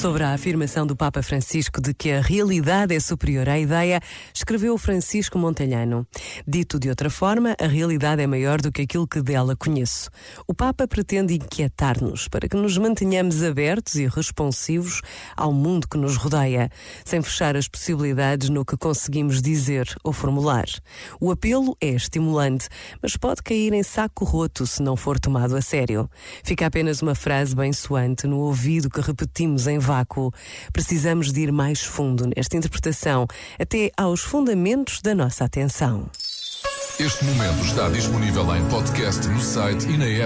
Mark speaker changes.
Speaker 1: Sobre a afirmação do Papa Francisco de que a realidade é superior à ideia, escreveu Francisco Montalhano. Dito de outra forma, a realidade é maior do que aquilo que dela conheço. O Papa pretende inquietar-nos para que nos mantenhamos abertos e responsivos ao mundo que nos rodeia, sem fechar as possibilidades no que conseguimos dizer ou formular. O apelo é estimulante, mas pode cair em saco roto se não for tomado a sério. Fica apenas uma frase bem soante no ouvido que repetimos em vácuo. Precisamos de ir mais fundo nesta interpretação, até aos fundamentos da nossa atenção.
Speaker 2: Este momento está disponível em podcast no site e na app.